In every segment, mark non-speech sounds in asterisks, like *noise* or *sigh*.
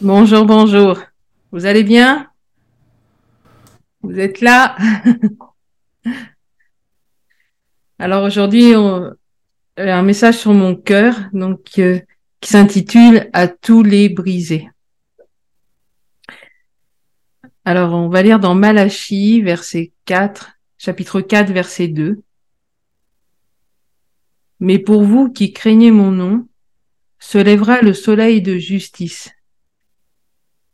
Bonjour, bonjour. Vous allez bien? Vous êtes là? *laughs* Alors aujourd'hui, un message sur mon cœur, donc euh, qui s'intitule À tous les brisés. Alors on va lire dans Malachie, verset 4, chapitre 4, verset 2. Mais pour vous qui craignez mon nom, se lèvera le soleil de justice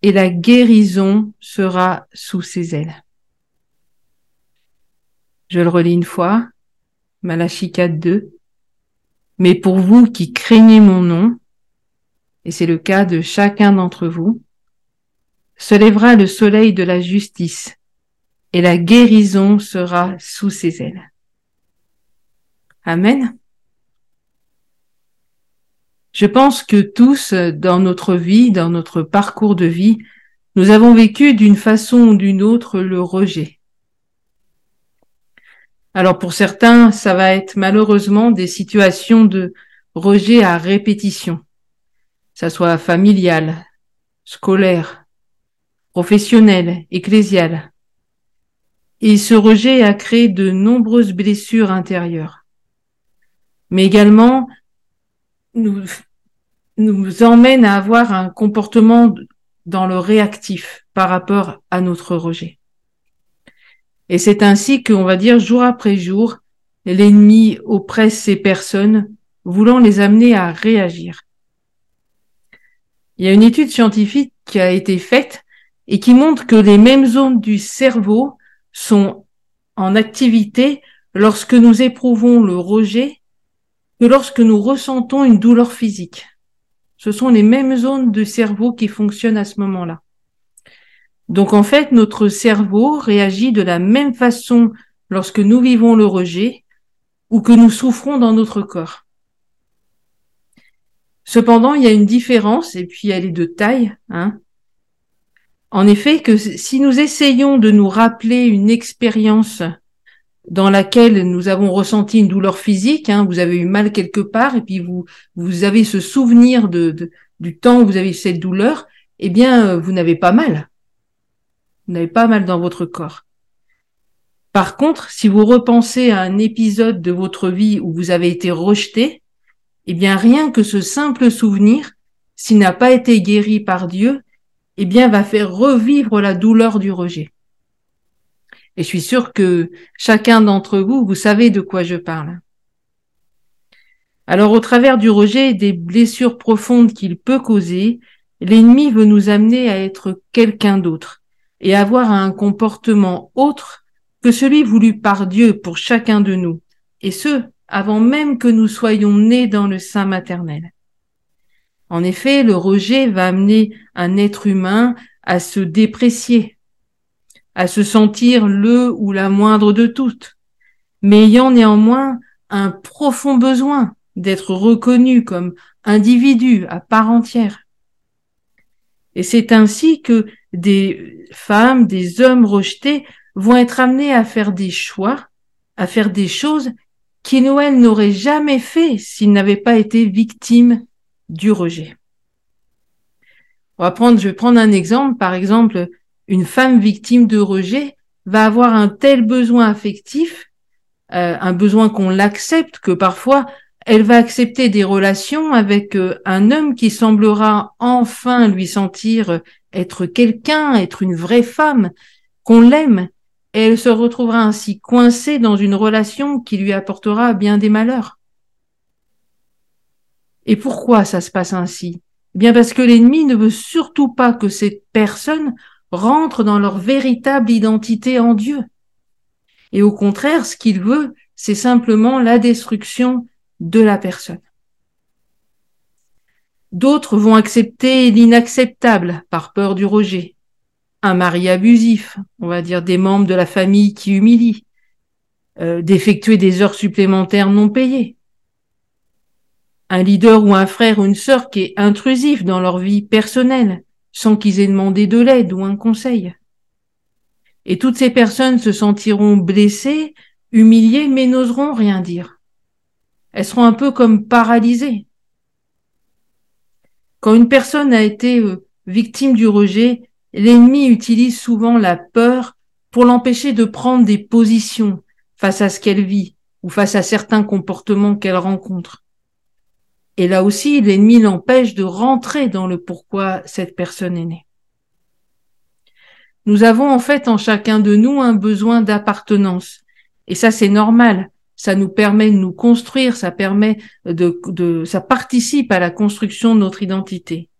et la guérison sera sous ses ailes. Je le relis une fois, Malachie 4, 2. Mais pour vous qui craignez mon nom, et c'est le cas de chacun d'entre vous, se lèvera le soleil de la justice, et la guérison sera sous ses ailes. Amen. Je pense que tous, dans notre vie, dans notre parcours de vie, nous avons vécu d'une façon ou d'une autre le rejet. Alors pour certains, ça va être malheureusement des situations de rejet à répétition, ça soit familial, scolaire, professionnel, ecclésial. Et ce rejet a créé de nombreuses blessures intérieures. Mais également, nous, nous emmène à avoir un comportement dans le réactif par rapport à notre rejet. Et c'est ainsi qu'on va dire jour après jour, l'ennemi oppresse ces personnes, voulant les amener à réagir. Il y a une étude scientifique qui a été faite et qui montre que les mêmes zones du cerveau sont en activité lorsque nous éprouvons le rejet que lorsque nous ressentons une douleur physique. Ce sont les mêmes zones de cerveau qui fonctionnent à ce moment-là. Donc en fait, notre cerveau réagit de la même façon lorsque nous vivons le rejet ou que nous souffrons dans notre corps. Cependant, il y a une différence, et puis elle est de taille. Hein. En effet, que si nous essayons de nous rappeler une expérience dans laquelle nous avons ressenti une douleur physique, hein, vous avez eu mal quelque part, et puis vous, vous avez ce souvenir de, du temps où vous avez eu cette douleur, eh bien, euh, vous n'avez pas mal. Vous n'avez pas mal dans votre corps. Par contre, si vous repensez à un épisode de votre vie où vous avez été rejeté, eh bien, rien que ce simple souvenir, s'il n'a pas été guéri par Dieu, eh bien, va faire revivre la douleur du rejet. Et je suis sûre que chacun d'entre vous, vous savez de quoi je parle. Alors au travers du rejet et des blessures profondes qu'il peut causer, l'ennemi veut nous amener à être quelqu'un d'autre et avoir un comportement autre que celui voulu par Dieu pour chacun de nous, et ce, avant même que nous soyons nés dans le sein maternel. En effet, le rejet va amener un être humain à se déprécier, à se sentir le ou la moindre de toutes, mais ayant néanmoins un profond besoin d'être reconnu comme individu à part entière. Et c'est ainsi que des femmes, des hommes rejetés vont être amenés à faire des choix, à faire des choses qui Noël n'aurait jamais fait s'ils n'avaient pas été victimes du rejet. On va prendre, je vais prendre un exemple, par exemple, une femme victime de rejet va avoir un tel besoin affectif, euh, un besoin qu'on l'accepte, que parfois elle va accepter des relations avec euh, un homme qui semblera enfin lui sentir être quelqu'un, être une vraie femme, qu'on l'aime, et elle se retrouvera ainsi coincée dans une relation qui lui apportera bien des malheurs. Et pourquoi ça se passe ainsi? Eh Bien parce que l'ennemi ne veut surtout pas que cette personne rentrent dans leur véritable identité en Dieu. Et au contraire, ce qu'il veut, c'est simplement la destruction de la personne. D'autres vont accepter l'inacceptable par peur du rejet. Un mari abusif, on va dire des membres de la famille qui humilient, euh, d'effectuer des heures supplémentaires non payées. Un leader ou un frère ou une sœur qui est intrusif dans leur vie personnelle, sans qu'ils aient demandé de l'aide ou un conseil. Et toutes ces personnes se sentiront blessées, humiliées, mais n'oseront rien dire. Elles seront un peu comme paralysées. Quand une personne a été euh, victime du rejet, l'ennemi utilise souvent la peur pour l'empêcher de prendre des positions face à ce qu'elle vit ou face à certains comportements qu'elle rencontre. Et là aussi, l'ennemi l'empêche de rentrer dans le pourquoi cette personne est née. Nous avons en fait en chacun de nous un besoin d'appartenance. Et ça, c'est normal. Ça nous permet de nous construire, ça permet de, ça participe à la construction de notre identité.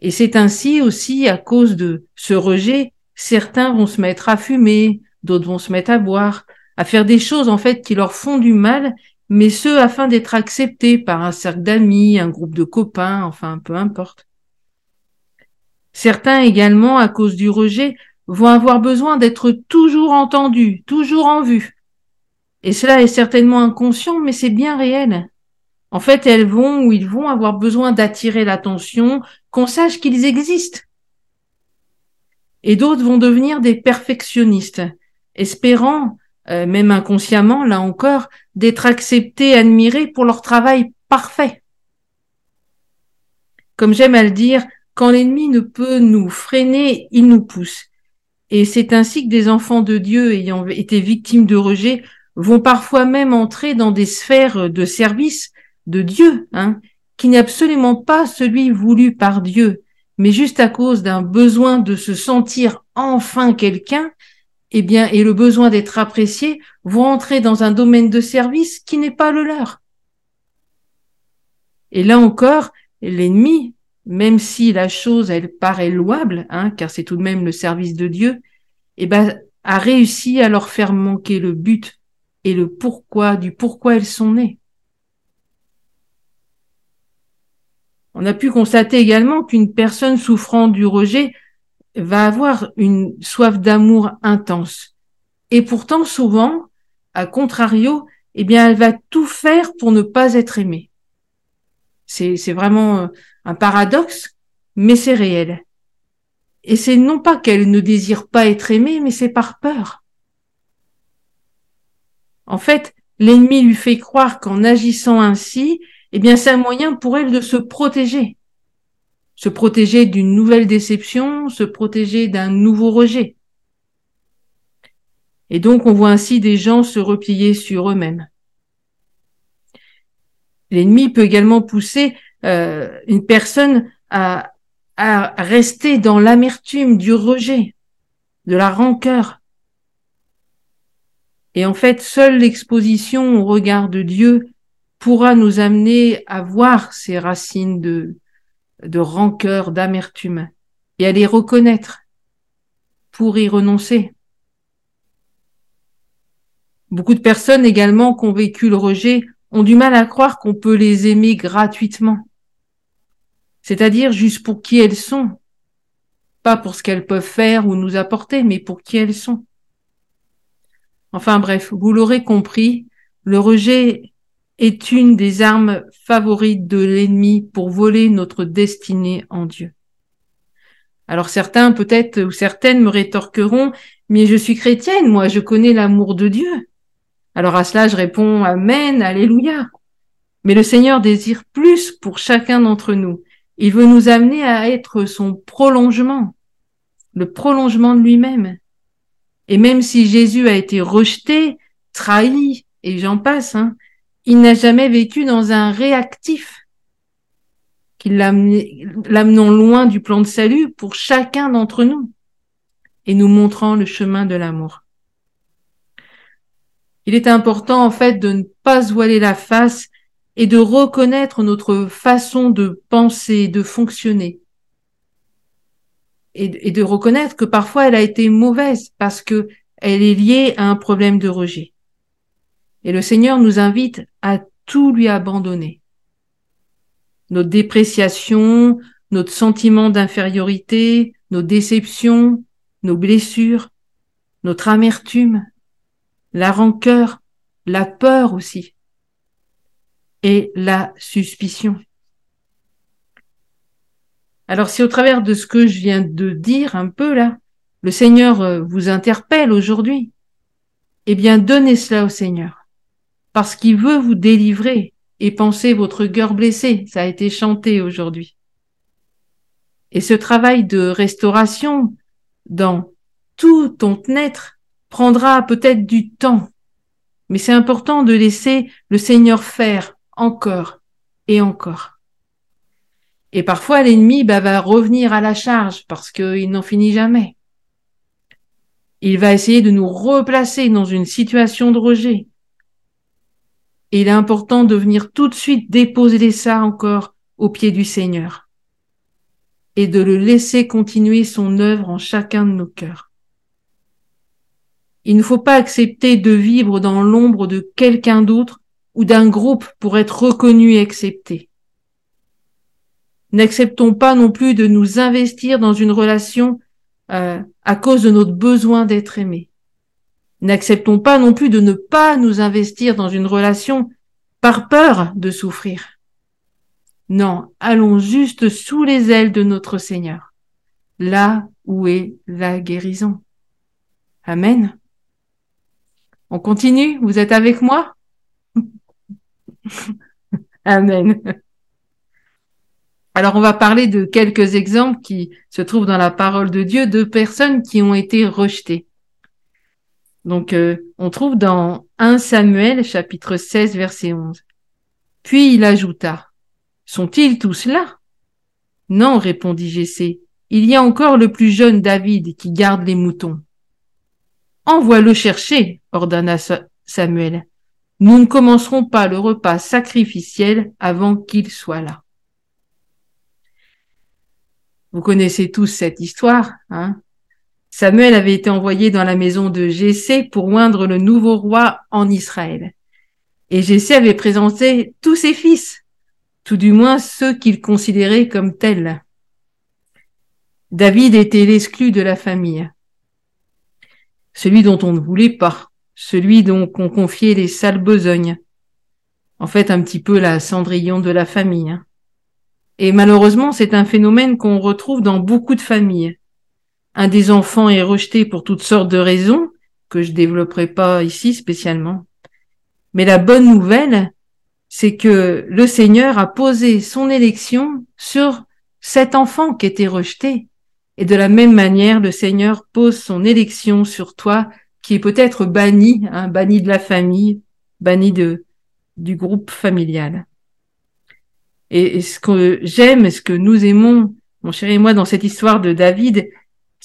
Et c'est ainsi aussi à cause de ce rejet, certains vont se mettre à fumer, d'autres vont se mettre à boire, à faire des choses en fait qui leur font du mal, mais ce afin d'être acceptés par un cercle d'amis, un groupe de copains, enfin peu importe. Certains également, à cause du rejet, vont avoir besoin d'être toujours entendus, toujours en vue. Et cela est certainement inconscient, mais c'est bien réel. En fait, elles vont ou ils vont avoir besoin d'attirer l'attention, qu'on sache qu'ils existent. Et d'autres vont devenir des perfectionnistes, espérant euh, même inconsciemment, là encore, d'être acceptés, admirés pour leur travail parfait. Comme j'aime à le dire, quand l'ennemi ne peut nous freiner, il nous pousse. Et c'est ainsi que des enfants de Dieu ayant été victimes de rejet vont parfois même entrer dans des sphères de service de Dieu, hein, qui n'est absolument pas celui voulu par Dieu, mais juste à cause d'un besoin de se sentir enfin quelqu'un, eh et le besoin d'être apprécié vont entrer dans un domaine de service qui n'est pas le leur. Et là encore, l'ennemi, même si la chose, elle paraît louable, hein, car c'est tout de même le service de Dieu, eh ben, a réussi à leur faire manquer le but et le pourquoi, du pourquoi elles sont nées. On a pu constater également qu'une personne souffrant du rejet va avoir une soif d'amour intense. Et pourtant, souvent, à contrario, eh bien, elle va tout faire pour ne pas être aimée. C'est, c'est vraiment euh, un paradoxe, mais c'est réel. Et c'est non pas qu'elle ne désire pas être aimée, mais c'est par peur. En fait, l'ennemi lui fait croire qu'en agissant ainsi, eh bien, c'est un moyen pour elle de se protéger se protéger d'une nouvelle déception, se protéger d'un nouveau rejet. Et donc on voit ainsi des gens se replier sur eux-mêmes. L'ennemi peut également pousser euh, une personne à, à rester dans l'amertume du rejet, de la rancœur. Et en fait, seule l'exposition au regard de Dieu pourra nous amener à voir ces racines de, de rancœur, d'amertume, et à les reconnaître pour y renoncer. Beaucoup de personnes également qui ont vécu le rejet ont du mal à croire qu'on peut les aimer gratuitement, c'est-à-dire juste pour qui elles sont, pas pour ce qu'elles peuvent faire ou nous apporter, mais pour qui elles sont. Enfin bref, vous l'aurez compris, le rejet est une des armes favorites de l'ennemi pour voler notre destinée en Dieu. Alors certains peut-être ou certaines me rétorqueront, mais je suis chrétienne, moi je connais l'amour de Dieu. Alors à cela je réponds Amen, Alléluia. Mais le Seigneur désire plus pour chacun d'entre nous. Il veut nous amener à être son prolongement, le prolongement de lui-même. Et même si Jésus a été rejeté, trahi, et j'en passe, hein, il n'a jamais vécu dans un réactif qui l'amenant loin du plan de salut pour chacun d'entre nous et nous montrant le chemin de l'amour. Il est important en fait de ne pas voiler la face et de reconnaître notre façon de penser, de fonctionner. Et, de reconnaître que parfois elle a été mauvaise parce que elle est liée à un problème de rejet. Et le Seigneur nous invite à tout lui abandonner. Notre dépréciation, notre sentiment d'infériorité, nos déceptions, nos blessures, notre amertume, la rancœur, la peur aussi, et la suspicion. Alors si au travers de ce que je viens de dire un peu là, le Seigneur euh, vous interpelle aujourd'hui, eh bien donnez cela au Seigneur parce qu'il veut vous délivrer et penser votre cœur blessé. Ça a été chanté aujourd'hui. Et ce travail de restauration dans tout ton être prendra peut-être du temps, mais c'est important de laisser le Seigneur faire encore et encore. Et parfois, l'ennemi bah, va revenir à la charge parce qu'il n'en finit jamais. Il va essayer de nous replacer dans une situation de rejet. Il est important de venir tout de suite déposer ça encore au pied du Seigneur et de le laisser continuer son œuvre en chacun de nos cœurs. Il ne faut pas accepter de vivre dans l'ombre de quelqu'un d'autre ou d'un groupe pour être reconnu et accepté. N'acceptons pas non plus de nous investir dans une relation euh, à cause de notre besoin d'être aimé. N'acceptons pas non plus de ne pas nous investir dans une relation par peur de souffrir. Non, allons juste sous les ailes de notre Seigneur, là où est la guérison. Amen. On continue? Vous êtes avec moi? *laughs* Amen. Alors on va parler de quelques exemples qui se trouvent dans la parole de Dieu de personnes qui ont été rejetées. Donc euh, on trouve dans 1 Samuel chapitre 16 verset 11. Puis il ajouta, Sont-ils tous là? Non, répondit Jessé, il y a encore le plus jeune David qui garde les moutons. Envoie-le chercher, ordonna Samuel. Nous ne commencerons pas le repas sacrificiel avant qu'il soit là. Vous connaissez tous cette histoire. Hein? Samuel avait été envoyé dans la maison de Jessé pour oindre le nouveau roi en Israël. Et Jessé avait présenté tous ses fils, tout du moins ceux qu'il considérait comme tels. David était l'exclu de la famille, celui dont on ne voulait pas, celui dont on confiait les sales besognes. En fait, un petit peu la cendrillon de la famille. Et malheureusement, c'est un phénomène qu'on retrouve dans beaucoup de familles. Un des enfants est rejeté pour toutes sortes de raisons, que je développerai pas ici spécialement. Mais la bonne nouvelle, c'est que le Seigneur a posé son élection sur cet enfant qui était rejeté. Et de la même manière, le Seigneur pose son élection sur toi, qui est peut-être banni, hein, banni de la famille, banni de, du groupe familial. Et, ce que j'aime, ce que nous aimons, mon chéri et moi, dans cette histoire de David,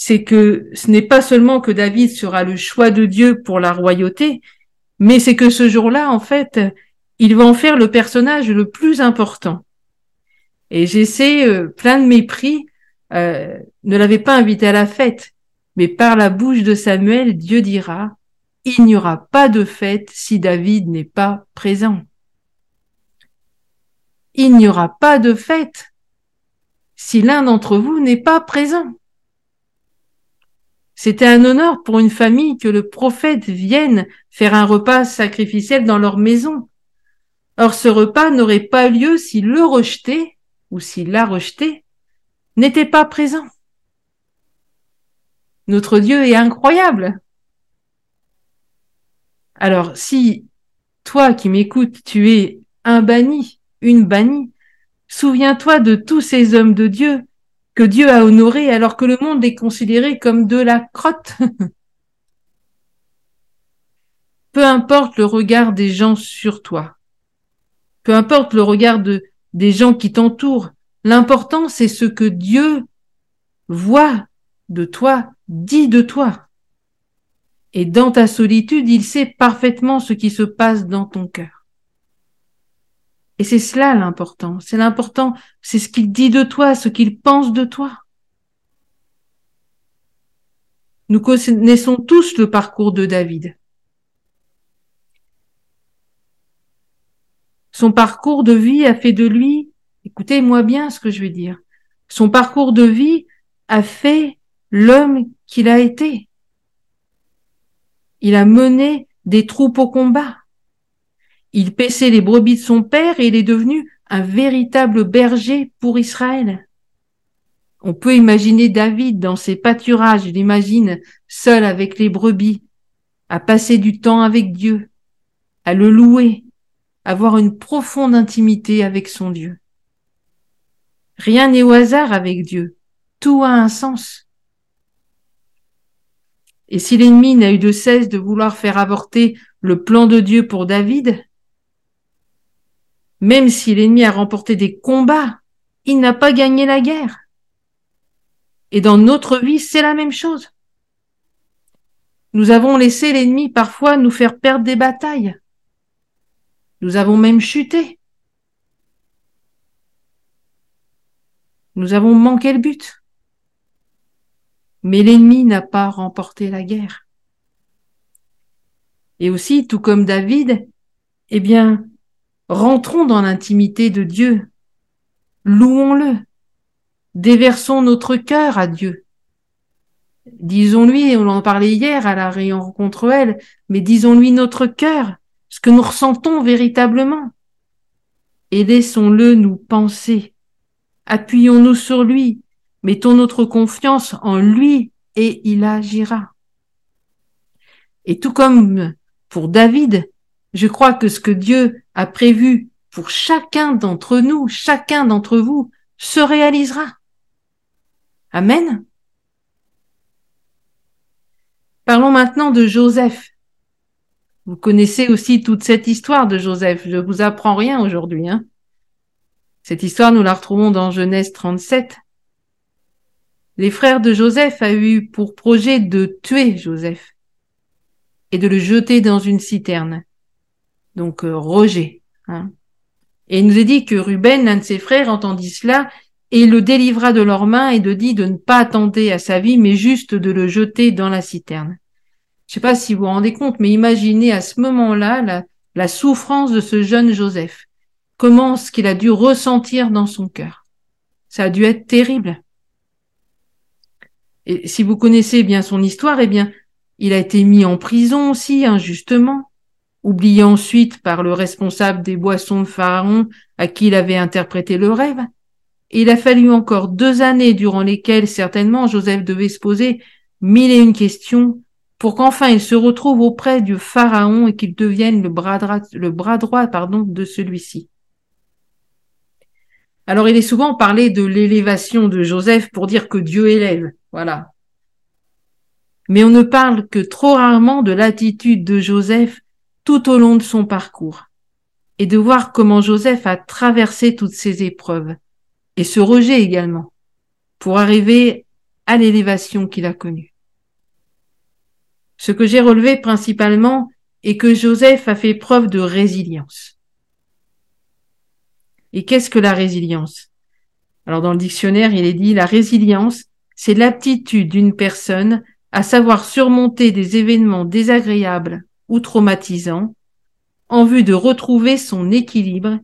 c'est que ce n'est pas seulement que David sera le choix de Dieu pour la royauté, mais c'est que ce jour-là, en fait, il va en faire le personnage le plus important. Et j'essaie, euh, plein de mépris, euh, ne l'avait pas invité à la fête, mais par la bouche de Samuel, Dieu dira, il n'y aura pas de fête si David n'est pas présent il n'y aura pas de fête si l'un d'entre vous n'est pas présent. C'était un honneur pour une famille que le prophète vienne faire un repas sacrificiel dans leur maison. Or ce repas n'aurait pas lieu si le rejeté, ou s'il l'a rejeté, n'était pas présent. Notre Dieu est incroyable. Alors si toi qui m'écoutes, tu es un banni, une bannie. Souviens-toi de tous ces hommes de Dieu que Dieu a honorés alors que le monde les considérait comme de la crotte. *laughs* peu importe le regard des gens sur toi, peu importe le regard de, des gens qui t'entourent, l'important c'est ce que Dieu voit de toi, dit de toi. Et dans ta solitude, il sait parfaitement ce qui se passe dans ton cœur. Et c'est cela l'important. C'est l'important, c'est ce qu'il dit de toi, ce qu'il pense de toi. Nous connaissons tous le parcours de David. Son parcours de vie a fait de lui, écoutez-moi bien ce que je vais dire, son parcours de vie a fait l'homme qu'il a été. Il a mené des troupes au combat. Il paissait les brebis de son père et il est devenu un véritable berger pour Israël. On peut imaginer David dans ses pâturages, il imagine seul avec les brebis, à passer du temps avec Dieu, à le louer, avoir une profonde intimité avec son Dieu. Rien n'est au hasard avec Dieu. tout a un sens. Et si l'ennemi n'a eu de cesse de vouloir faire avorter le plan de Dieu pour David, même si l'ennemi a remporté des combats, il n'a pas gagné la guerre. Et dans notre vie, c'est la même chose. Nous avons laissé l'ennemi parfois nous faire perdre des batailles. Nous avons même chuté. Nous avons manqué le but. Mais l'ennemi n'a pas remporté la guerre. Et aussi, tout comme David, eh bien, rentrons dans l'intimité de Dieu. Louons-le. Déversons notre cœur à Dieu. Disons-lui, on en parlait hier à la réunion contre elle, mais disons-lui notre cœur, ce que nous ressentons véritablement. Et laissons-le nous penser. Appuyons-nous sur lui, mettons notre confiance en lui et il agira. Et tout comme pour David, je crois que ce que Dieu a prévu pour chacun d'entre nous, chacun d'entre vous, se réalisera. Amen. Parlons maintenant de Joseph. Vous connaissez aussi toute cette histoire de Joseph. Je vous apprends rien aujourd'hui. Hein. Cette histoire, nous la retrouvons dans Genèse 37. Les frères de Joseph a eu pour projet de tuer Joseph et de le jeter dans une citerne. Donc euh, Roger. Hein. Et il nous est dit que Ruben, l'un de ses frères, entendit cela et le délivra de leurs mains et de dit de ne pas attendre à sa vie, mais juste de le jeter dans la citerne. Je sais pas si vous vous rendez compte, mais imaginez à ce moment-là la, la souffrance de ce jeune Joseph. Comment ce qu'il a dû ressentir dans son cœur. Ça a dû être terrible. Et si vous connaissez bien son histoire, eh bien, il a été mis en prison aussi, injustement, oublié ensuite par le responsable des boissons de Pharaon à qui il avait interprété le rêve. Il a fallu encore deux années durant lesquelles certainement Joseph devait se poser mille et une questions pour qu'enfin il se retrouve auprès du Pharaon et qu'il devienne le bras droit, le bras de celui-ci. Alors il est souvent parlé de l'élévation de Joseph pour dire que Dieu élève, voilà. Mais on ne parle que trop rarement de l'attitude de Joseph tout au long de son parcours et de voir comment Joseph a traversé toutes ces épreuves et ce rejet également pour arriver à l'élévation qu'il a connue. Ce que j'ai relevé principalement est que Joseph a fait preuve de résilience. Et qu'est-ce que la résilience? Alors dans le dictionnaire, il est dit la résilience, c'est l'aptitude d'une personne à savoir surmonter des événements désagréables ou traumatisants en vue de retrouver son équilibre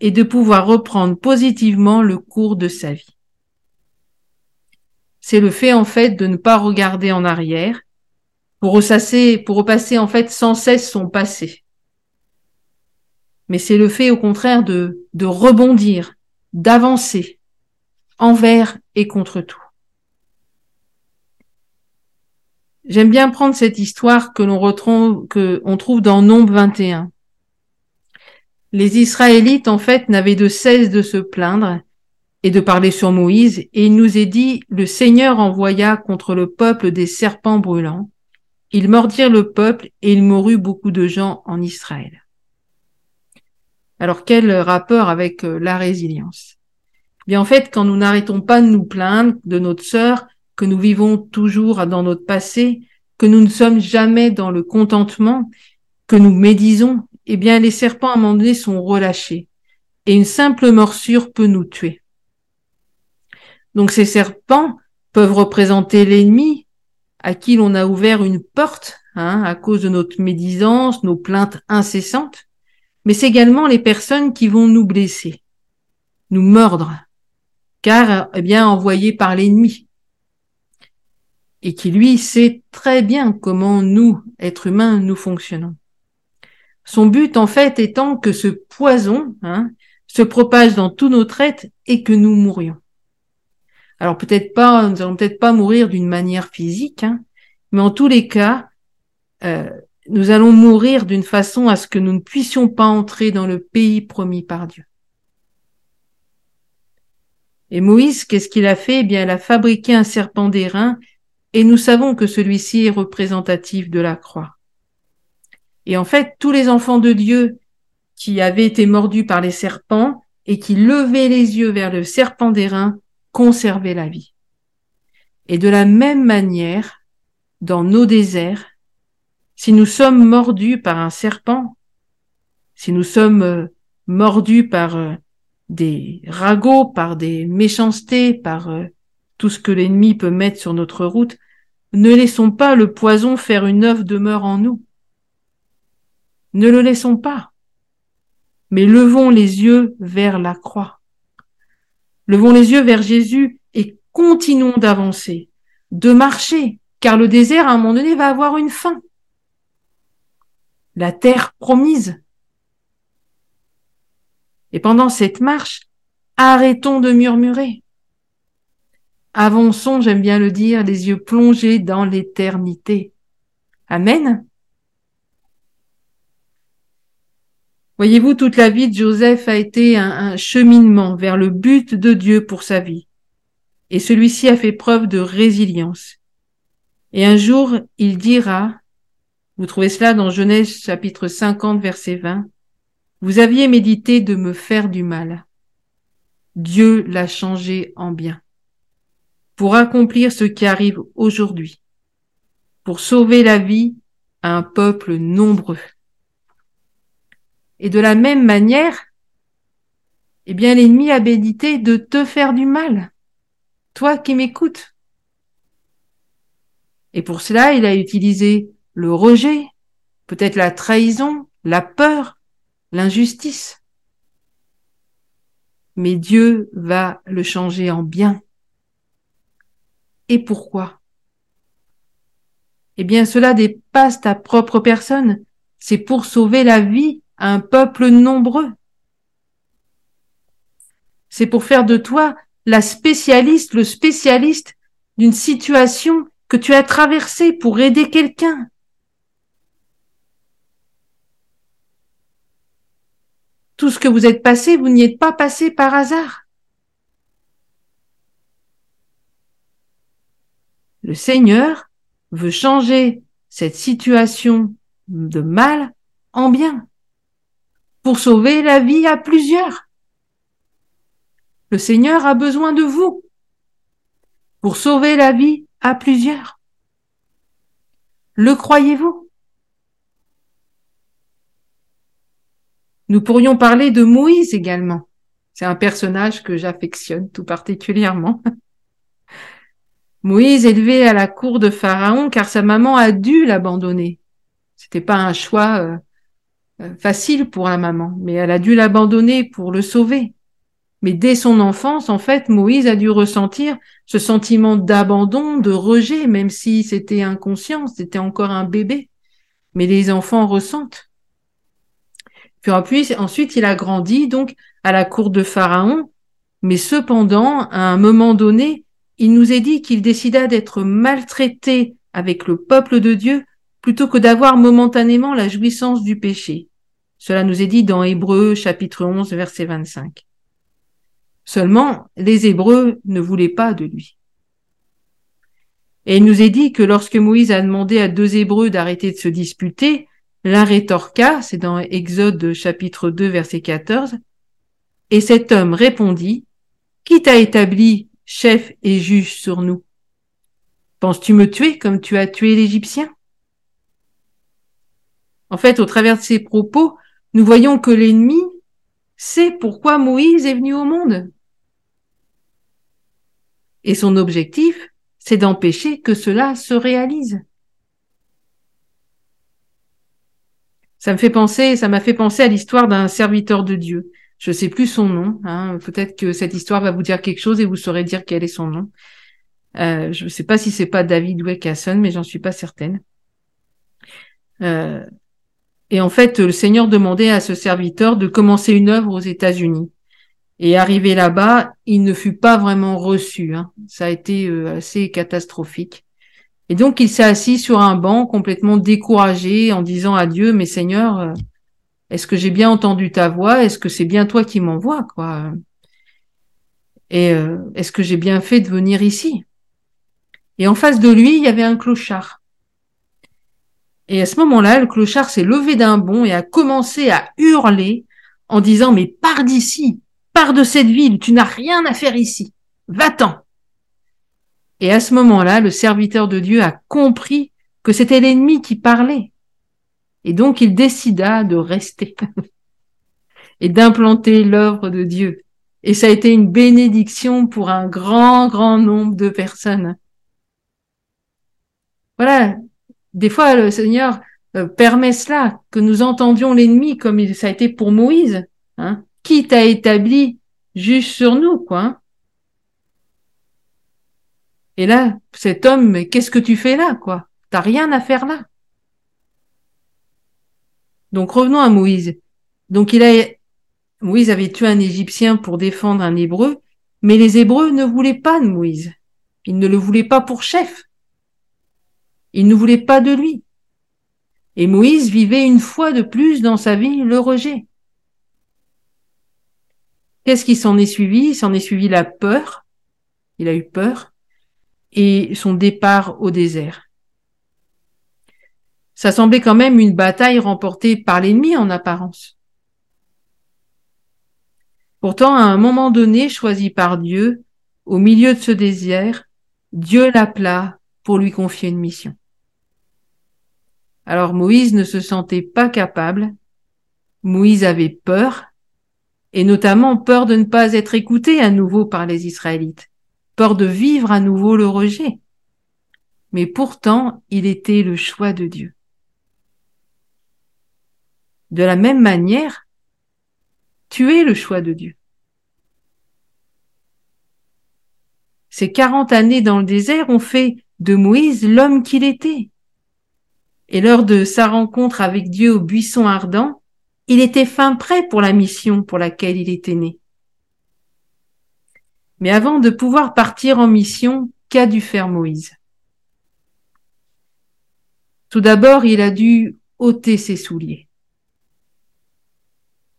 et de pouvoir reprendre positivement le cours de sa vie. C'est le fait en fait de ne pas regarder en arrière, pour pour repasser en fait sans cesse son passé. Mais c'est le fait au contraire de rebondir, d'avancer, envers et contre tout. J'aime bien prendre cette histoire que l'on retrouve, que on trouve dans Nombre 21. Les Israélites, en fait, n'avaient de cesse de se plaindre et de parler sur Moïse, et il nous est dit, le Seigneur envoya contre le peuple des serpents brûlants, ils mordirent le peuple et il mourut beaucoup de gens en Israël. Alors quel rapport avec euh, la résilience? Eh Bien en fait, quand nous n'arrêtons pas de nous plaindre de notre sœur, que nous vivons toujours dans notre passé, que nous ne sommes jamais dans le contentement, que nous médisons, eh bien les serpents à un moment donné sont relâchés et une simple morsure peut nous tuer. Donc ces serpents peuvent représenter l'ennemi, à qui l'on a ouvert une porte hein, à cause de notre médisance, nos plaintes incessantes, mais c'est également les personnes qui vont nous blesser, nous mordre, car eh bien envoyés par l'ennemi, et qui lui sait très bien comment nous, êtres humains, nous fonctionnons. Son but en fait étant que ce poison hein, se propage dans tous nos traites et que nous mourions. Alors peut-être pas, nous allons peut-être pas mourir d'une manière physique, hein, mais en tous les cas, euh, nous allons mourir d'une façon à ce que nous ne puissions pas entrer dans le pays promis par Dieu. Et Moïse, qu'est-ce qu'il a fait? Eh bien, il a fabriqué un serpent d'airain et nous savons que celui-ci est représentatif de la croix. Et en fait, tous les enfants de Dieu qui avaient été mordus par les serpents et qui levaient les yeux vers le serpent d'airain conservaient la vie. Et de la même manière, dans nos déserts, si nous sommes mordus par un serpent, si nous sommes euh, mordus par euh, des ragots, par des méchancetés, par euh, tout ce que l'ennemi peut mettre sur notre route, ne laissons pas le poison faire une œuvre demeure en nous. Ne le laissons pas, mais levons les yeux vers la croix. Levons les yeux vers Jésus et continuons d'avancer, de marcher, car le désert, à un moment donné, va avoir une fin. La terre promise. Et pendant cette marche, arrêtons de murmurer. Avançons, j'aime bien le dire, les yeux plongés dans l'éternité. Amen. Voyez-vous, toute la vie de Joseph a été un, cheminement vers le but de Dieu pour sa vie. Et celui-ci a fait preuve de résilience. Et un jour, il dira, vous trouvez cela dans Genèse chapitre 50 verset 20, vous aviez médité de me faire du mal. Dieu l'a changé en bien. Pour accomplir ce qui arrive aujourd'hui. Pour sauver la vie à un peuple nombreux. Et de la même manière, eh bien, l'ennemi a médité de te faire du mal. Toi qui m'écoutes. Et pour cela, il a utilisé le rejet, peut-être la trahison, la peur, l'injustice. Mais Dieu va le changer en bien. Et pourquoi? Eh bien, cela dépasse ta propre personne. C'est pour sauver la vie un peuple nombreux. C'est pour faire de toi la spécialiste, le spécialiste d'une situation que tu as traversée pour aider quelqu'un. Tout ce que vous êtes passé, vous n'y êtes pas passé par hasard. Le Seigneur veut changer cette situation de mal en bien pour sauver la vie à plusieurs. Le Seigneur a besoin de vous pour sauver la vie à plusieurs. Le croyez-vous? Nous pourrions parler de Moïse également. C'est un personnage que j'affectionne tout particulièrement. *laughs* Moïse élevé à la cour de Pharaon car sa maman a dû l'abandonner. C'était pas un choix euh, euh, facile pour la maman, mais elle a dû l'abandonner pour le sauver. Mais dès son enfance, en fait, Moïse a dû ressentir ce sentiment d'abandon, de rejet, même si c'était inconscient, c'était encore un bébé. Mais les enfants ressentent. Puis ensuite, il a grandi donc à la cour de Pharaon, mais cependant, à un moment donné, il nous est dit qu'il décida d'être maltraité avec le peuple de Dieu plutôt que d'avoir momentanément la jouissance du péché. Cela nous est dit dans Hébreux chapitre 11 verset 25. Seulement, les Hébreux ne voulaient pas de lui. Et il nous est dit que lorsque Moïse a demandé à deux Hébreux d'arrêter de se disputer, l'un rétorqua, c'est dans Exode chapitre 2 verset 14, et cet homme répondit, Qui t'a établi chef et juge sur nous Penses-tu me tuer comme tu as tué l'Égyptien? En fait, au travers de ces propos, nous voyons que l'ennemi sait pourquoi Moïse est venu au monde. Et son objectif, c'est d'empêcher que cela se réalise. Ça me fait penser, ça m'a fait penser à l'histoire d'un serviteur de Dieu. Je sais plus son nom. Hein. Peut-être que cette histoire va vous dire quelque chose et vous saurez dire quel est son nom. Euh, je ne sais pas si c'est pas David Wecasson, mais j'en suis pas certaine. Euh, et en fait, le Seigneur demandait à ce serviteur de commencer une œuvre aux États-Unis. Et arrivé là-bas, il ne fut pas vraiment reçu. Hein. Ça a été euh, assez catastrophique. Et donc, il s'est assis sur un banc complètement découragé en disant à Dieu, mais Seigneur, est-ce que j'ai bien entendu ta voix? Est-ce que c'est bien toi qui m'envoies quoi? Et euh, est-ce que j'ai bien fait de venir ici? Et en face de lui, il y avait un clochard. Et à ce moment-là, le clochard s'est levé d'un bond et a commencé à hurler en disant Mais pars d'ici, pars de cette ville, tu n'as rien à faire ici, va-t'en. Et à ce moment-là, le serviteur de Dieu a compris que c'était l'ennemi qui parlait. Et donc il décida de rester et d'implanter l'œuvre de Dieu. Et ça a été une bénédiction pour un grand, grand nombre de personnes. Voilà, des fois le Seigneur euh, permet cela, que nous entendions l'ennemi comme ça a été pour Moïse, hein, qui t'a établi juge sur nous, quoi. Hein. Et là, cet homme, qu'est-ce que tu fais là, quoi? T'as rien à faire là. Donc revenons à Moïse. Donc il a Moïse avait tué un Égyptien pour défendre un Hébreu, mais les Hébreux ne voulaient pas de Moïse. Ils ne le voulaient pas pour chef. Ils ne voulaient pas de lui. Et Moïse vivait une fois de plus dans sa vie le rejet. Qu'est-ce qui s'en est suivi? Il s'en est suivi la peur. Il a eu peur. Et son départ au désert. Ça semblait quand même une bataille remportée par l'ennemi en apparence. Pourtant, à un moment donné, choisi par Dieu, au milieu de ce désert, Dieu l'appela pour lui confier une mission. Alors Moïse ne se sentait pas capable, Moïse avait peur, et notamment peur de ne pas être écouté à nouveau par les Israélites, peur de vivre à nouveau le rejet. Mais pourtant, il était le choix de Dieu. De la même manière, tu es le choix de Dieu. Ces quarante années dans le désert ont fait de Moïse l'homme qu'il était. Et lors de sa rencontre avec Dieu au buisson ardent, il était fin prêt pour la mission pour laquelle il était né. Mais avant de pouvoir partir en mission, qu'a dû faire Moïse? Tout d'abord, il a dû ôter ses souliers.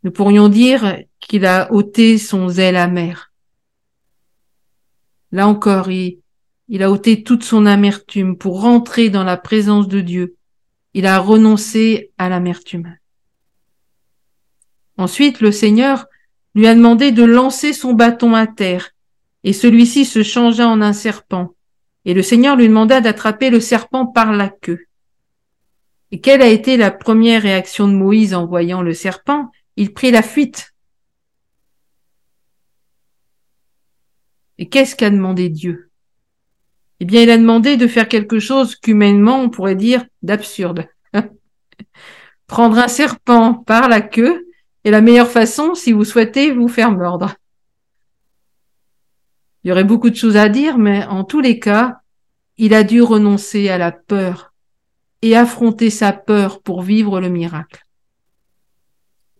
Nous pourrions dire qu'il a ôté son zèle amer. Là encore, il, il a ôté toute son amertume pour rentrer dans la présence de Dieu. Il a renoncé à l'amertume. Ensuite, le Seigneur lui a demandé de lancer son bâton à terre, et celui-ci se changea en un serpent. Et le Seigneur lui demanda d'attraper le serpent par la queue. Et quelle a été la première réaction de Moïse en voyant le serpent? Il prit la fuite. Et qu'est-ce qu'a demandé Dieu? Eh bien, il a demandé de faire quelque chose qu'humainement on pourrait dire d'absurde. *laughs* Prendre un serpent par la queue est la meilleure façon si vous souhaitez vous faire mordre. Il y aurait beaucoup de choses à dire, mais en tous les cas, il a dû renoncer à la peur et affronter sa peur pour vivre le miracle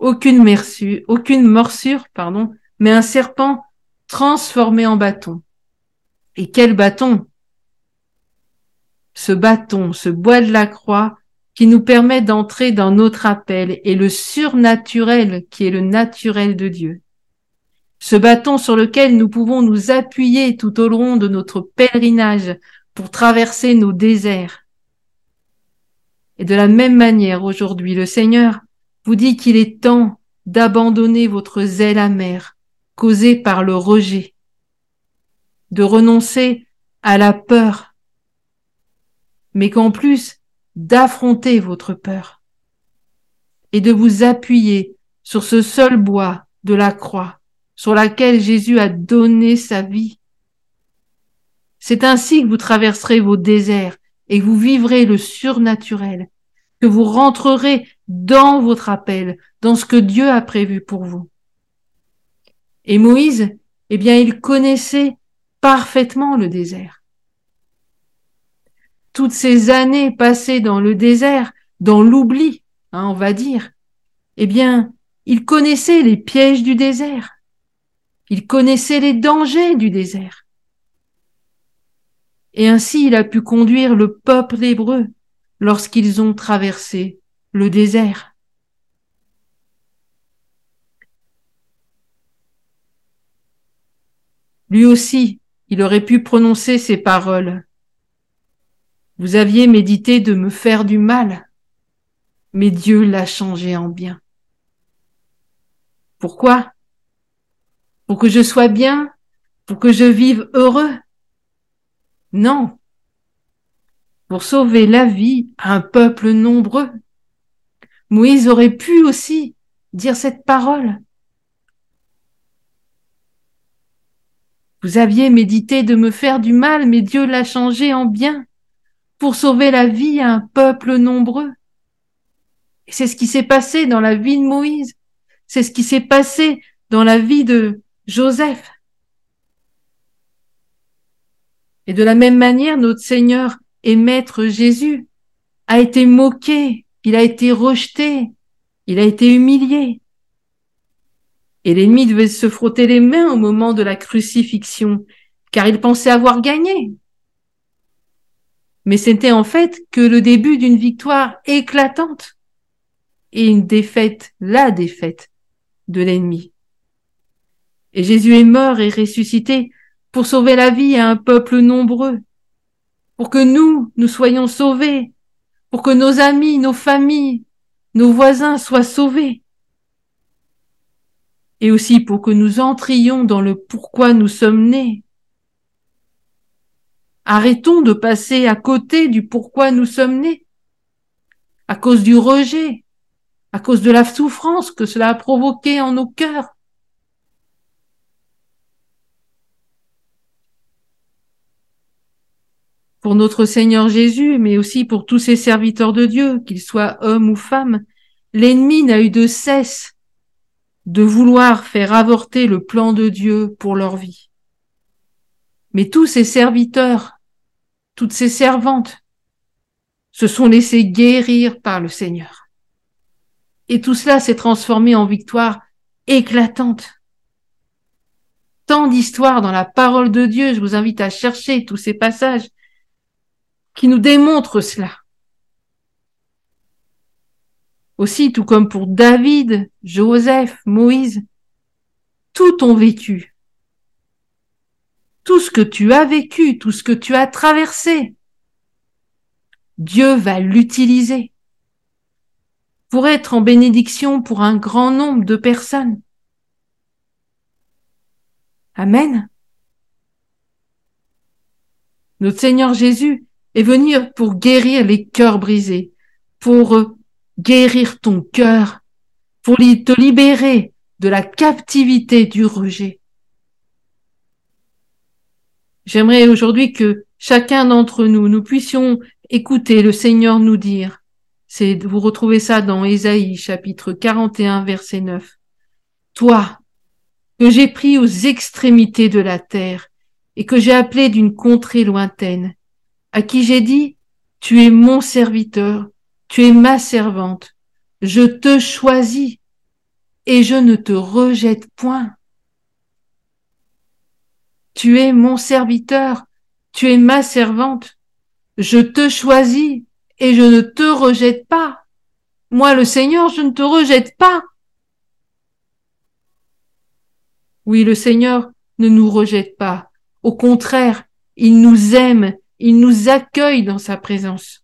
aucune morsure, pardon, mais un serpent transformé en bâton. Et quel bâton? Ce bâton, ce bois de la croix qui nous permet d'entrer dans notre appel et le surnaturel qui est le naturel de Dieu. Ce bâton sur lequel nous pouvons nous appuyer tout au long de notre pèlerinage pour traverser nos déserts. Et de la même manière, aujourd'hui, le Seigneur vous dit qu'il est temps d'abandonner votre zèle amer causé par le rejet, de renoncer à la peur, mais qu'en plus d'affronter votre peur et de vous appuyer sur ce seul bois de la croix sur laquelle Jésus a donné sa vie. C'est ainsi que vous traverserez vos déserts et que vous vivrez le surnaturel, que vous rentrerez dans votre appel, dans ce que Dieu a prévu pour vous. Et Moïse, eh bien, il connaissait parfaitement le désert. Toutes ces années passées dans le désert, dans l'oubli, hein, on va dire, eh bien, il connaissait les pièges du désert. Il connaissait les dangers du désert. Et ainsi il a pu conduire le peuple hébreu lorsqu'ils ont traversé le désert. lui aussi, il aurait pu prononcer ces paroles. Vous aviez médité de me faire du mal, mais Dieu l'a changé en bien. Pourquoi? Pour que je sois bien Pour que je vive heureux? Non. Pour sauver la vie à un peuple nombreux. Moïse aurait pu aussi dire cette parole. Vous aviez médité de me faire du mal, mais Dieu l'a changé en bien pour sauver la vie à un peuple nombreux. Et c'est ce qui s'est passé dans la vie de Moïse. C'est ce qui s'est passé dans la vie de Joseph. Et de la même manière, notre Seigneur et Maître Jésus a été moqué, il a été rejeté, il a été humilié. Et l'ennemi devait se frotter les mains au moment de la crucifixion, car il pensait avoir gagné. Mais c'était en fait que le début d'une victoire éclatante et une défaite, la défaite de l'ennemi. Et Jésus est mort et ressuscité pour sauver la vie à un peuple nombreux, pour que nous, nous soyons sauvés, pour que nos amis, nos familles, nos voisins soient sauvés et aussi pour que nous entrions dans le pourquoi nous sommes nés. Arrêtons de passer à côté du pourquoi nous sommes nés, à cause du rejet, à cause de la souffrance que cela a provoqué en nos cœurs. Pour notre Seigneur Jésus, mais aussi pour tous ces serviteurs de Dieu, qu'ils soient hommes ou femmes, l'ennemi n'a eu de cesse de vouloir faire avorter le plan de Dieu pour leur vie. Mais tous ces serviteurs, toutes ces servantes, se sont laissés guérir par le Seigneur. Et tout cela s'est transformé en victoire éclatante. Tant d'histoires dans la parole de Dieu, je vous invite à chercher tous ces passages qui nous démontrent cela. Aussi, tout comme pour David, Joseph, Moïse, tout ton vécu, tout ce que tu as vécu, tout ce que tu as traversé, Dieu va l'utiliser pour être en bénédiction pour un grand nombre de personnes. Amen. Notre Seigneur Jésus est venu pour guérir les cœurs brisés, pour guérir ton cœur, pour te libérer de la captivité du rejet. J'aimerais aujourd'hui que chacun d'entre nous, nous puissions écouter le Seigneur nous dire, vous retrouvez ça dans Ésaïe chapitre 41 verset 9. Toi, que j'ai pris aux extrémités de la terre et que j'ai appelé d'une contrée lointaine, à qui j'ai dit, tu es mon serviteur, tu es ma servante, je te choisis et je ne te rejette point. Tu es mon serviteur, tu es ma servante, je te choisis et je ne te rejette pas. Moi, le Seigneur, je ne te rejette pas. Oui, le Seigneur ne nous rejette pas. Au contraire, il nous aime, il nous accueille dans sa présence.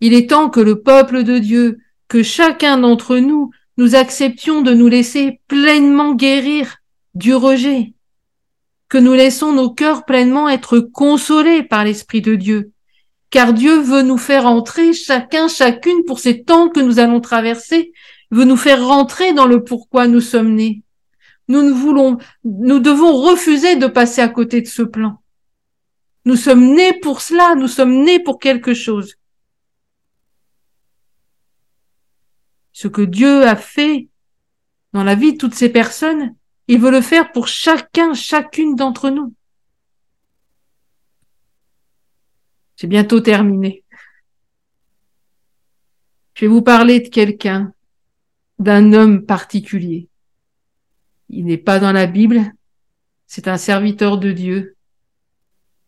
Il est temps que le peuple de Dieu, que chacun d'entre nous, nous acceptions de nous laisser pleinement guérir du rejet, que nous laissons nos cœurs pleinement être consolés par l'Esprit de Dieu, car Dieu veut nous faire entrer chacun, chacune pour ces temps que nous allons traverser, veut nous faire rentrer dans le pourquoi nous sommes nés. Nous ne voulons, nous devons refuser de passer à côté de ce plan. Nous sommes nés pour cela, nous sommes nés pour quelque chose. ce que Dieu a fait dans la vie de toutes ces personnes, il veut le faire pour chacun, chacune d'entre nous. J'ai bientôt terminé. Je vais vous parler de quelqu'un, d'un homme particulier. Il n'est pas dans la Bible, c'est un serviteur de Dieu.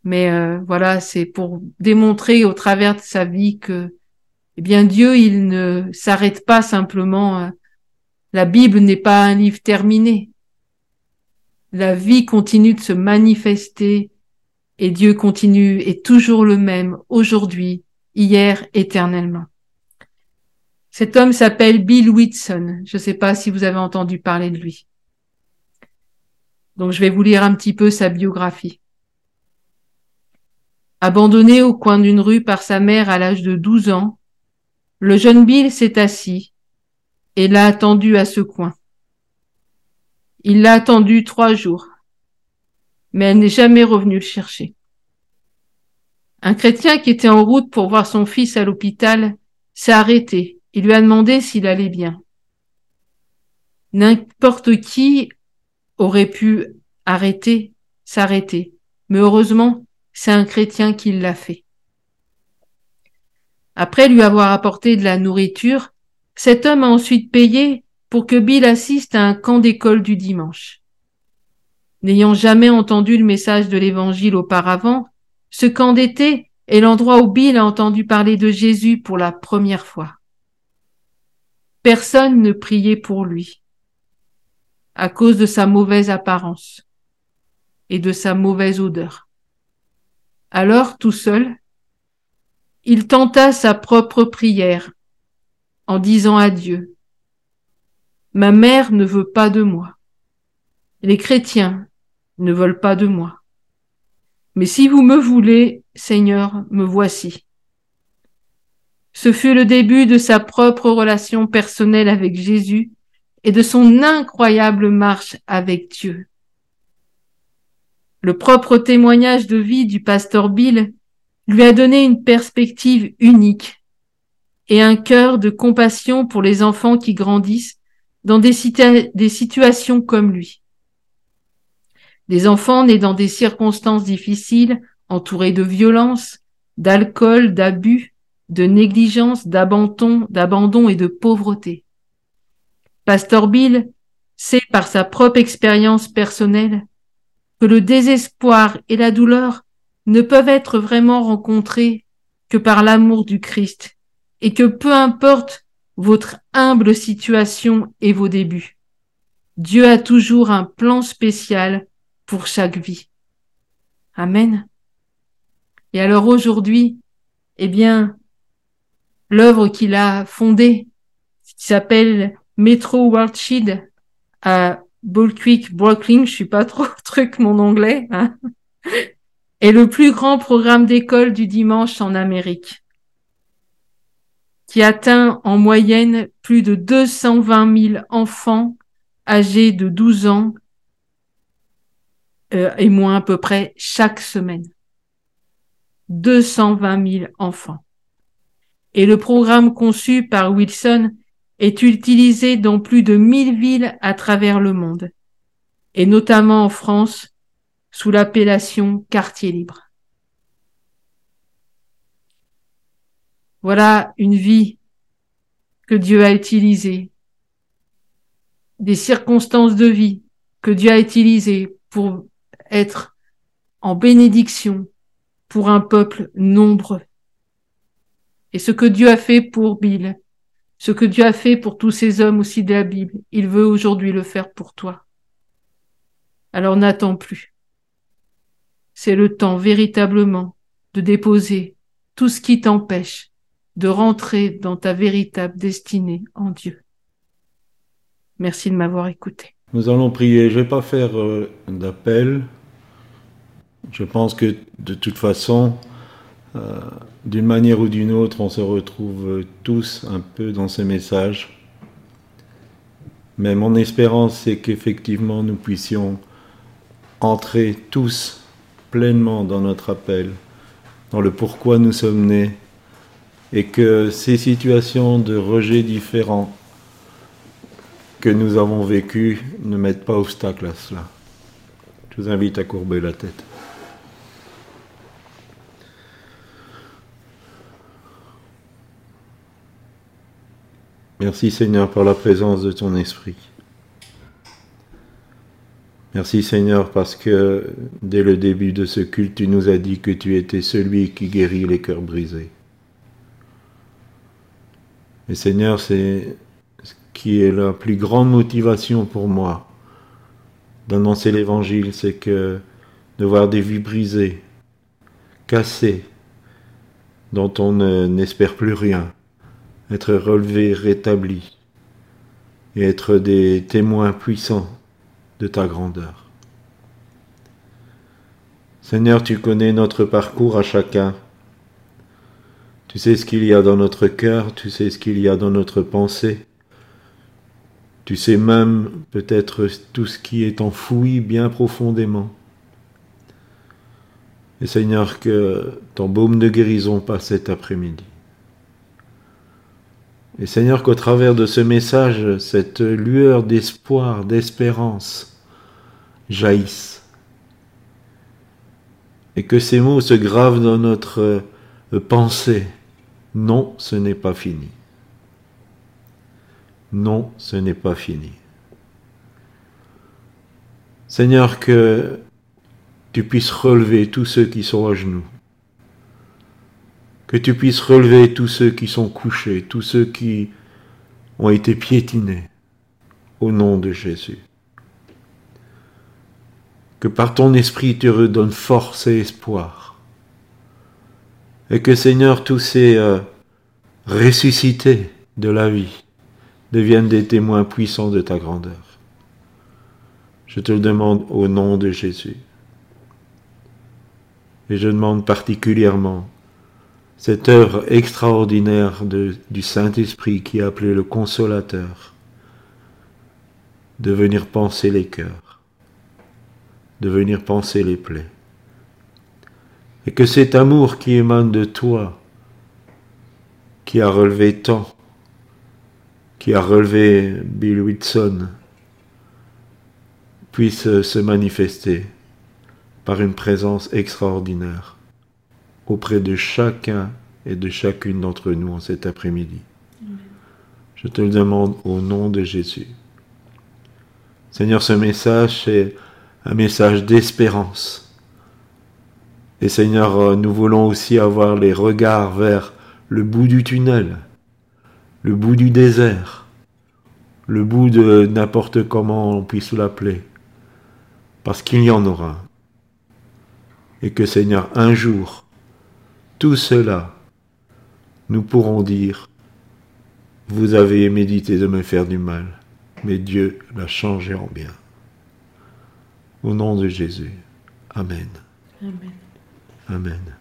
Mais euh, voilà, c'est pour démontrer au travers de sa vie que eh bien Dieu, il ne s'arrête pas simplement. Euh, la Bible n'est pas un livre terminé. la vie continue de se manifester et Dieu continue, est toujours le même aujourd'hui, hier, éternellement. Cet homme s'appelle Bill Whitson. Je ne sais pas si vous avez entendu parler de lui. Donc je vais vous lire un petit peu sa biographie. Abandonné au coin d'une rue par sa mère à l'âge de 12 ans, le jeune Bill s'est assis et l'a attendu à ce coin. Il l'a attendu trois jours, mais elle n'est jamais revenue le chercher. Un chrétien qui était en route pour voir son fils à l'hôpital s'est arrêté et lui a demandé s'il allait bien. N'importe qui aurait pu arrêter, s'arrêter, mais heureusement, c'est un chrétien qui l'a fait. Après lui avoir apporté de la nourriture, cet homme a ensuite payé pour que Bill assiste à un camp d'école du dimanche. N'ayant jamais entendu le message de l'Évangile auparavant, ce camp d'été est l'endroit où Bill a entendu parler de Jésus pour la première fois. Personne ne priait pour lui à cause de sa mauvaise apparence et de sa mauvaise odeur. Alors, tout seul, il tenta sa propre prière en disant à Dieu, Ma mère ne veut pas de moi. Les chrétiens ne veulent pas de moi. Mais si vous me voulez, Seigneur, me voici. Ce fut le début de sa propre relation personnelle avec Jésus et de son incroyable marche avec Dieu. Le propre témoignage de vie du pasteur Bill lui a donné une perspective unique et un cœur de compassion pour les enfants qui grandissent dans des, situations comme lui. Des enfants nés dans des circonstances difficiles, entourés de violence, d'alcool, d'abus, de négligence, d'abandon, d'abandon et de pauvreté. Pasteur Bill sait par sa propre expérience personnelle que le désespoir et la douleur ne peuvent être vraiment rencontrés que par l'amour du Christ et que peu importe votre humble situation et vos débuts, Dieu a toujours un plan spécial pour chaque vie. Amen. Et alors aujourd'hui, eh bien, l'œuvre qu'il a fondée, qui s'appelle Metro World à Creek, Brooklyn, je suis pas trop *laughs* truc mon anglais, hein, est le plus grand programme d'école du dimanche en Amérique, qui atteint en moyenne plus de 220 000 enfants âgés de 12 ans euh, et moins à peu près chaque semaine. 220 000 enfants. Et le programme conçu par Wilson est utilisé dans plus de 1000 villes à travers le monde, et notamment en France sous l'appellation quartier libre. Voilà une vie que Dieu a utilisée, des circonstances de vie que Dieu a utilisées pour être en bénédiction pour un peuple nombreux. Et ce que Dieu a fait pour Bill, ce que Dieu a fait pour tous ces hommes aussi de la Bible, il veut aujourd'hui le faire pour toi. Alors n'attends plus. C'est le temps véritablement de déposer tout ce qui t'empêche de rentrer dans ta véritable destinée en Dieu. Merci de m'avoir écouté. Nous allons prier. Je ne vais pas faire euh, d'appel. Je pense que de toute façon, euh, d'une manière ou d'une autre, on se retrouve tous un peu dans ces messages. Mais mon espérance, c'est qu'effectivement, nous puissions entrer tous pleinement dans notre appel, dans le pourquoi nous sommes nés, et que ces situations de rejet différents que nous avons vécues ne mettent pas obstacle à cela. Je vous invite à courber la tête. Merci Seigneur pour la présence de ton esprit. Merci Seigneur parce que dès le début de ce culte, tu nous as dit que tu étais celui qui guérit les cœurs brisés. Et Seigneur, c'est ce qui est la plus grande motivation pour moi d'annoncer l'évangile, c'est que de voir des vies brisées, cassées, dont on n'espère plus rien, être relevé, rétabli, et être des témoins puissants de ta grandeur. Seigneur, tu connais notre parcours à chacun. Tu sais ce qu'il y a dans notre cœur, tu sais ce qu'il y a dans notre pensée. Tu sais même peut-être tout ce qui est enfoui bien profondément. Et Seigneur, que ton baume de guérison passe cet après-midi. Et Seigneur, qu'au travers de ce message, cette lueur d'espoir, d'espérance jaillisse. Et que ces mots se gravent dans notre pensée. Non, ce n'est pas fini. Non, ce n'est pas fini. Seigneur, que tu puisses relever tous ceux qui sont à genoux. Que tu puisses relever tous ceux qui sont couchés, tous ceux qui ont été piétinés, au nom de Jésus. Que par ton esprit tu redonnes force et espoir. Et que Seigneur, tous ces euh, ressuscités de la vie, deviennent des témoins puissants de ta grandeur. Je te le demande au nom de Jésus. Et je demande particulièrement cette œuvre extraordinaire du Saint-Esprit qui est appelé le consolateur, de venir penser les cœurs, de venir penser les plaies. Et que cet amour qui émane de toi, qui a relevé tant, qui a relevé Bill Whitson puisse se manifester par une présence extraordinaire auprès de chacun et de chacune d'entre nous en cet après-midi. Je te le demande au nom de Jésus. Seigneur, ce message, c'est un message d'espérance. Et Seigneur, nous voulons aussi avoir les regards vers le bout du tunnel, le bout du désert, le bout de n'importe comment on puisse l'appeler, parce qu'il y en aura. Et que Seigneur, un jour, tout cela, nous pourrons dire, vous avez médité de me faire du mal, mais Dieu l'a changé en bien. Au nom de Jésus. Amen. Amen. Amen.